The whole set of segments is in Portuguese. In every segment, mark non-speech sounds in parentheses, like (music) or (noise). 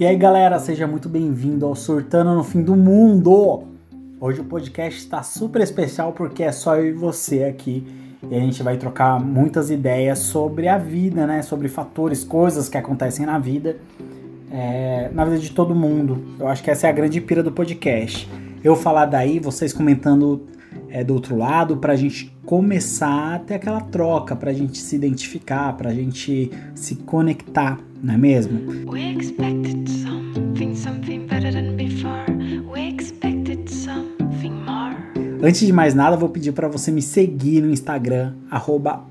E aí galera, seja muito bem-vindo ao Surtando no Fim do Mundo! Hoje o podcast está super especial porque é só eu e você aqui e a gente vai trocar muitas ideias sobre a vida, né? Sobre fatores, coisas que acontecem na vida, é, na vida de todo mundo. Eu acho que essa é a grande pira do podcast. Eu falar daí, vocês comentando é, do outro lado, para a gente começar a ter aquela troca, para a gente se identificar, para a gente se conectar, não é mesmo? We expected something, something better than before. We expected something more. Antes de mais nada, vou pedir para você me seguir no Instagram,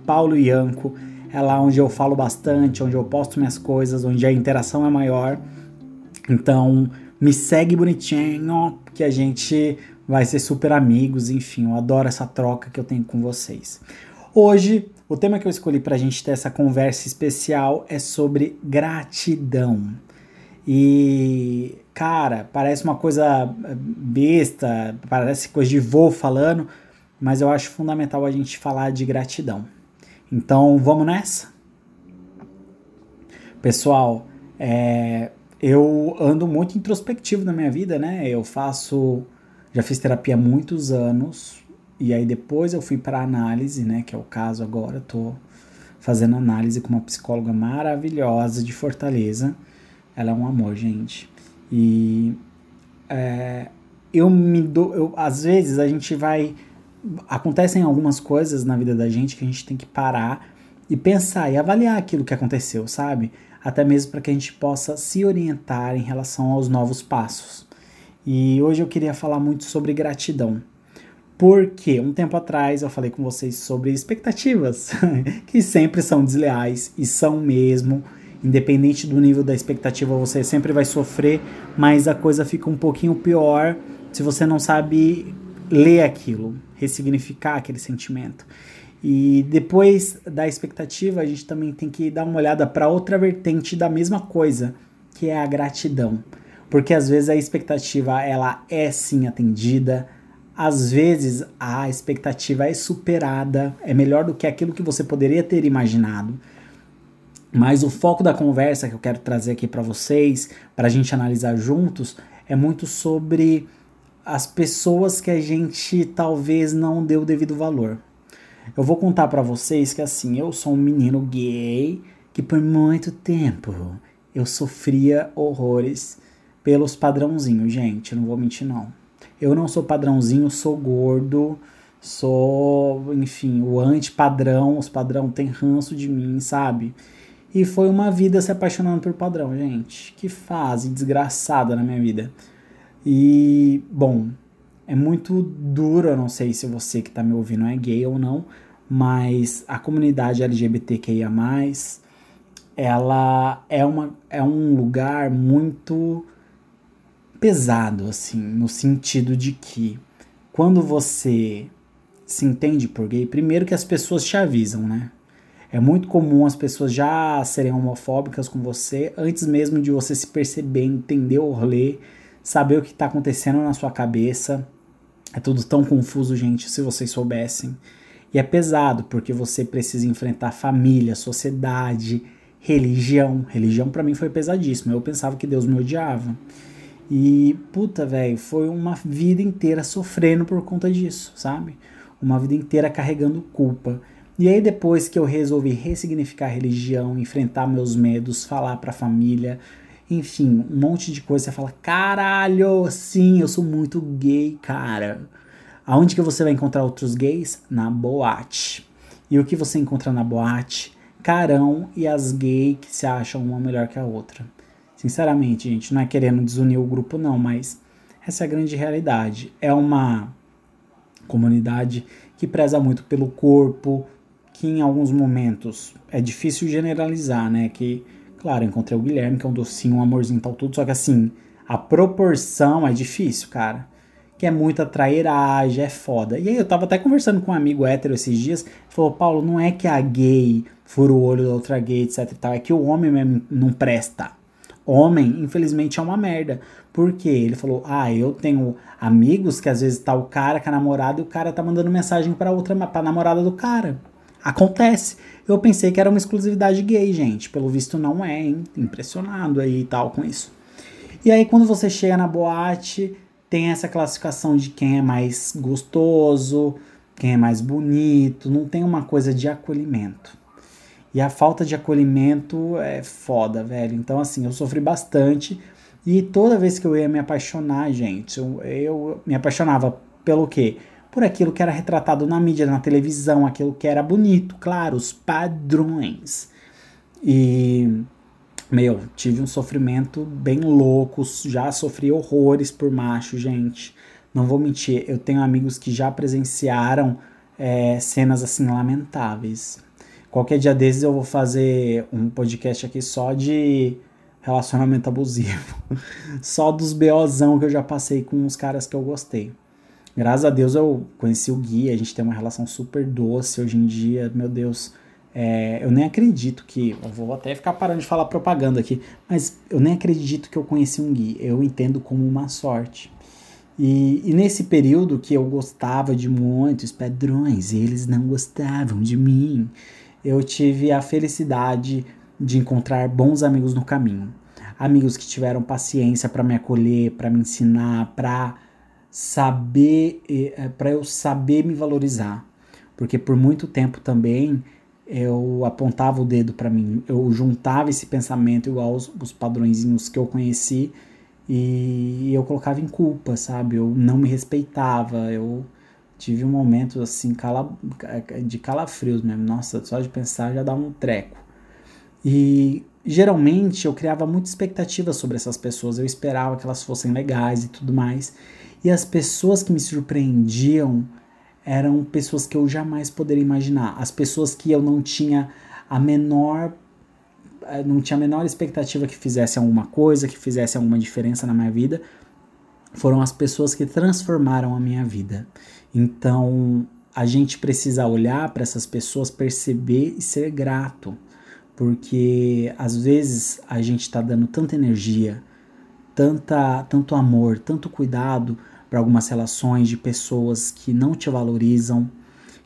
@pauloianco. É lá onde eu falo bastante, onde eu posto minhas coisas, onde a interação é maior. Então, me segue bonitinho, que a gente vai ser super amigos, enfim, eu adoro essa troca que eu tenho com vocês. Hoje, o tema que eu escolhi para a gente ter essa conversa especial é sobre gratidão. E, cara, parece uma coisa besta, parece coisa de vô falando, mas eu acho fundamental a gente falar de gratidão. Então, vamos nessa? Pessoal, é, eu ando muito introspectivo na minha vida, né? Eu faço já fiz terapia há muitos anos e aí depois eu fui para análise, né, que é o caso agora, tô fazendo análise com uma psicóloga maravilhosa de Fortaleza. Ela é um amor, gente. E é, eu me dou, eu, às vezes a gente vai acontecem algumas coisas na vida da gente que a gente tem que parar e pensar e avaliar aquilo que aconteceu, sabe? Até mesmo para que a gente possa se orientar em relação aos novos passos. E hoje eu queria falar muito sobre gratidão. Porque um tempo atrás eu falei com vocês sobre expectativas, (laughs) que sempre são desleais e são mesmo. Independente do nível da expectativa, você sempre vai sofrer, mas a coisa fica um pouquinho pior se você não sabe ler aquilo, ressignificar aquele sentimento. E depois da expectativa, a gente também tem que dar uma olhada para outra vertente da mesma coisa, que é a gratidão porque às vezes a expectativa ela é sim atendida, às vezes a expectativa é superada, é melhor do que aquilo que você poderia ter imaginado. Mas o foco da conversa que eu quero trazer aqui para vocês, para a gente analisar juntos, é muito sobre as pessoas que a gente talvez não deu o devido valor. Eu vou contar para vocês que assim, eu sou um menino gay que por muito tempo eu sofria horrores pelos padrãozinhos, gente. Não vou mentir, não. Eu não sou padrãozinho, sou gordo, sou, enfim, o anti-padrão. Os padrão têm ranço de mim, sabe? E foi uma vida se apaixonando por padrão, gente. Que fase desgraçada na minha vida. E, bom, é muito duro, eu não sei se você que tá me ouvindo é gay ou não, mas a comunidade LGBTQIA+, ela é, uma, é um lugar muito pesado, assim, no sentido de que quando você se entende por gay, primeiro que as pessoas te avisam, né? É muito comum as pessoas já serem homofóbicas com você antes mesmo de você se perceber, entender o rolê, saber o que está acontecendo na sua cabeça. É tudo tão confuso, gente, se vocês soubessem. E é pesado, porque você precisa enfrentar família, sociedade, religião. Religião para mim foi pesadíssimo. Eu pensava que Deus me odiava. E, puta, velho, foi uma vida inteira sofrendo por conta disso, sabe? Uma vida inteira carregando culpa. E aí, depois que eu resolvi ressignificar a religião, enfrentar meus medos, falar pra família, enfim, um monte de coisa, você fala: caralho, sim, eu sou muito gay, cara. Aonde que você vai encontrar outros gays? Na boate. E o que você encontra na boate? Carão e as gays que se acham uma melhor que a outra. Sinceramente, gente, não é querendo desunir o grupo, não, mas essa é a grande realidade. É uma comunidade que preza muito pelo corpo, que em alguns momentos é difícil generalizar, né? Que, claro, encontrei o Guilherme, que é um docinho, um amorzinho tal, tudo, só que assim, a proporção é difícil, cara. Que é muita trairagem, é foda. E aí eu tava até conversando com um amigo hétero esses dias, falou, Paulo, não é que a gay fura o olho da outra gay, etc e tal, é que o homem mesmo não presta homem, infelizmente, é uma merda. Porque ele falou: Ah, eu tenho amigos que às vezes tá o cara com a namorada e o cara tá mandando mensagem para outra, pra namorada do cara. Acontece. Eu pensei que era uma exclusividade gay, gente. Pelo visto, não é, hein? Impressionado aí e tal com isso. E aí quando você chega na boate, tem essa classificação de quem é mais gostoso, quem é mais bonito, não tem uma coisa de acolhimento. E a falta de acolhimento é foda, velho. Então, assim, eu sofri bastante. E toda vez que eu ia me apaixonar, gente, eu, eu me apaixonava pelo quê? Por aquilo que era retratado na mídia, na televisão, aquilo que era bonito, claro, os padrões. E, meu, tive um sofrimento bem louco, já sofri horrores por macho, gente. Não vou mentir, eu tenho amigos que já presenciaram é, cenas assim lamentáveis. Qualquer dia desses eu vou fazer um podcast aqui só de relacionamento abusivo. (laughs) só dos BOzão que eu já passei com os caras que eu gostei. Graças a Deus eu conheci o Gui, a gente tem uma relação super doce hoje em dia, meu Deus. É, eu nem acredito que. Eu vou até ficar parando de falar propaganda aqui, mas eu nem acredito que eu conheci um Gui. Eu entendo como uma sorte. E, e, nesse período que eu gostava de muitos padrões, eles não gostavam de mim eu tive a felicidade de encontrar bons amigos no caminho. Amigos que tiveram paciência para me acolher, para me ensinar, para saber, eh, para eu saber me valorizar. Porque por muito tempo também eu apontava o dedo para mim, eu juntava esse pensamento igual os, os padrõezinhos que eu conheci e eu colocava em culpa, sabe? Eu não me respeitava, eu tive um momento assim cala, de calafrios mesmo. Nossa, só de pensar já dá um treco. E geralmente eu criava muita expectativa sobre essas pessoas. Eu esperava que elas fossem legais e tudo mais. E as pessoas que me surpreendiam eram pessoas que eu jamais poderia imaginar. As pessoas que eu não tinha a menor eh, não tinha a menor expectativa que fizessem alguma coisa, que fizessem alguma diferença na minha vida, foram as pessoas que transformaram a minha vida. Então, a gente precisa olhar para essas pessoas, perceber e ser grato, porque às vezes a gente está dando tanta energia, tanta, tanto amor, tanto cuidado para algumas relações de pessoas que não te valorizam,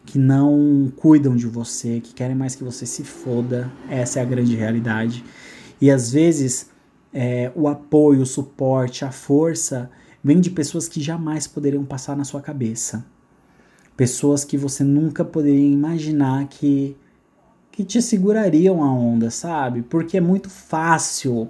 que não cuidam de você, que querem mais que você se foda. Essa é a grande realidade. E às vezes é, o apoio, o suporte, a força vem de pessoas que jamais poderiam passar na sua cabeça. Pessoas que você nunca poderia imaginar que, que te segurariam a onda, sabe? Porque é muito fácil,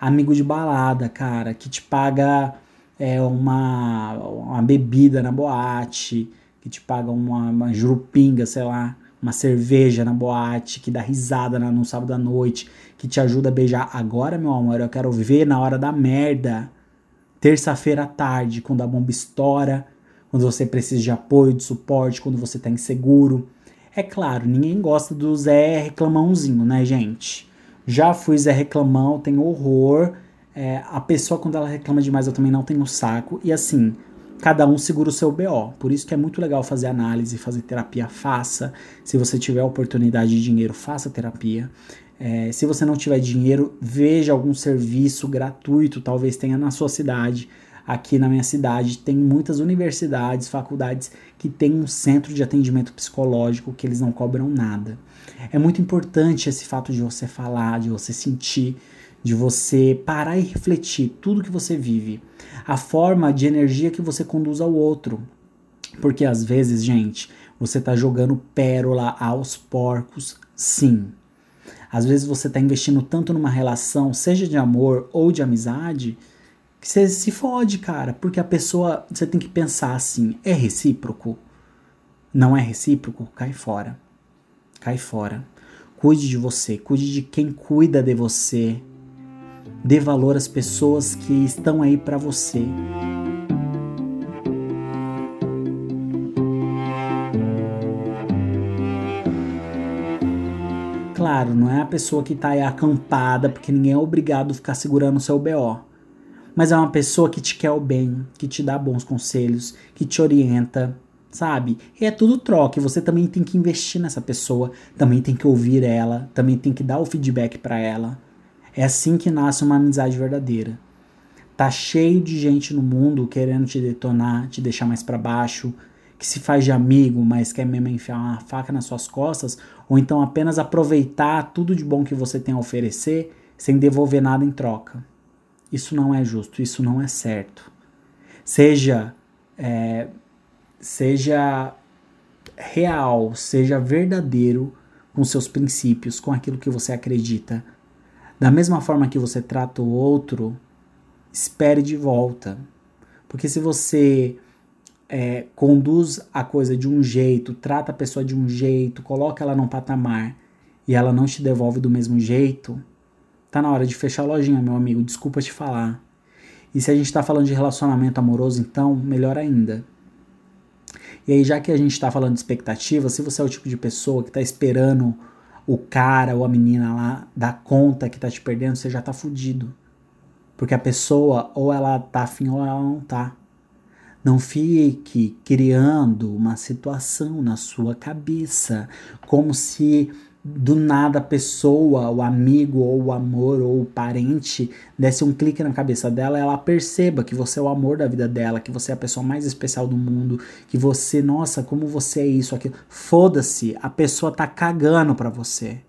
amigo de balada, cara, que te paga é, uma, uma bebida na boate, que te paga uma, uma jurupinga, sei lá, uma cerveja na boate, que dá risada no sábado à noite, que te ajuda a beijar. Agora, meu amor, eu quero ver na hora da merda terça-feira à tarde, quando a bomba estoura, quando você precisa de apoio, de suporte, quando você está inseguro. É claro, ninguém gosta do Zé reclamãozinho, né, gente? Já fui Zé reclamão, tenho horror. É, a pessoa, quando ela reclama demais, eu também não tenho saco. E assim, cada um segura o seu BO. Por isso que é muito legal fazer análise, fazer terapia, faça. Se você tiver oportunidade de dinheiro, faça terapia. É, se você não tiver dinheiro, veja algum serviço gratuito, talvez tenha na sua cidade. Aqui na minha cidade tem muitas universidades, faculdades que têm um centro de atendimento psicológico que eles não cobram nada. É muito importante esse fato de você falar, de você sentir, de você parar e refletir tudo que você vive, a forma de energia que você conduz ao outro. Porque às vezes, gente, você está jogando pérola aos porcos, sim. Às vezes você está investindo tanto numa relação, seja de amor ou de amizade, que você se fode, cara. Porque a pessoa, você tem que pensar assim: é recíproco? Não é recíproco? Cai fora. Cai fora. Cuide de você, cuide de quem cuida de você. Dê valor às pessoas que estão aí para você. Claro, não é a pessoa que tá aí acampada, porque ninguém é obrigado a ficar segurando o seu BO. Mas é uma pessoa que te quer o bem, que te dá bons conselhos, que te orienta, sabe? E é tudo troca. E você também tem que investir nessa pessoa, também tem que ouvir ela, também tem que dar o feedback para ela. É assim que nasce uma amizade verdadeira. Tá cheio de gente no mundo querendo te detonar, te deixar mais para baixo, que se faz de amigo, mas quer mesmo enfiar uma faca nas suas costas, ou então apenas aproveitar tudo de bom que você tem a oferecer sem devolver nada em troca. Isso não é justo, isso não é certo. Seja, é, seja real, seja verdadeiro com seus princípios, com aquilo que você acredita. Da mesma forma que você trata o outro, espere de volta. Porque se você é, conduz a coisa de um jeito, trata a pessoa de um jeito, coloca ela num patamar e ela não te devolve do mesmo jeito, tá na hora de fechar a lojinha, meu amigo. Desculpa te falar. E se a gente tá falando de relacionamento amoroso, então, melhor ainda. E aí, já que a gente tá falando de expectativa, se você é o tipo de pessoa que tá esperando o cara ou a menina lá dar conta que tá te perdendo, você já tá fudido. Porque a pessoa, ou ela tá afim ou ela não tá. Não fique criando uma situação na sua cabeça como se do nada a pessoa, o amigo ou o amor ou o parente desse um clique na cabeça dela, ela perceba que você é o amor da vida dela, que você é a pessoa mais especial do mundo, que você, nossa, como você é isso, aquilo. Foda-se, a pessoa tá cagando pra você.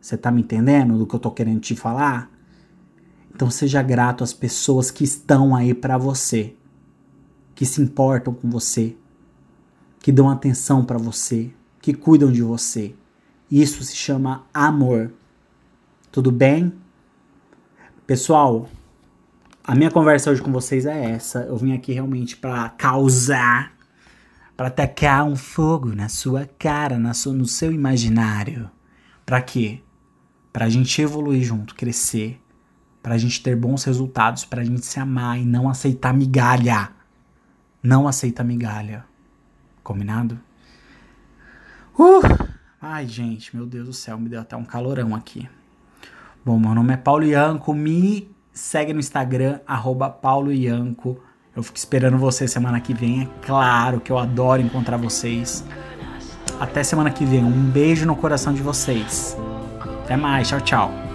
Você tá me entendendo do que eu tô querendo te falar? Então seja grato às pessoas que estão aí para você que se importam com você, que dão atenção para você, que cuidam de você. Isso se chama amor. Tudo bem? Pessoal, a minha conversa hoje com vocês é essa. Eu vim aqui realmente para causar, para atacar um fogo na sua cara, na sua, no seu imaginário. Para quê? Para a gente evoluir junto, crescer, para a gente ter bons resultados, para a gente se amar e não aceitar migalha não aceita migalha. Combinado? Uh! Ai, gente, meu Deus do céu, me deu até um calorão aqui. Bom, meu nome é Paulo Ianco, me segue no Instagram, arroba Paulo Ianco. Eu fico esperando você semana que vem, é claro que eu adoro encontrar vocês. Até semana que vem, um beijo no coração de vocês. Até mais, tchau, tchau.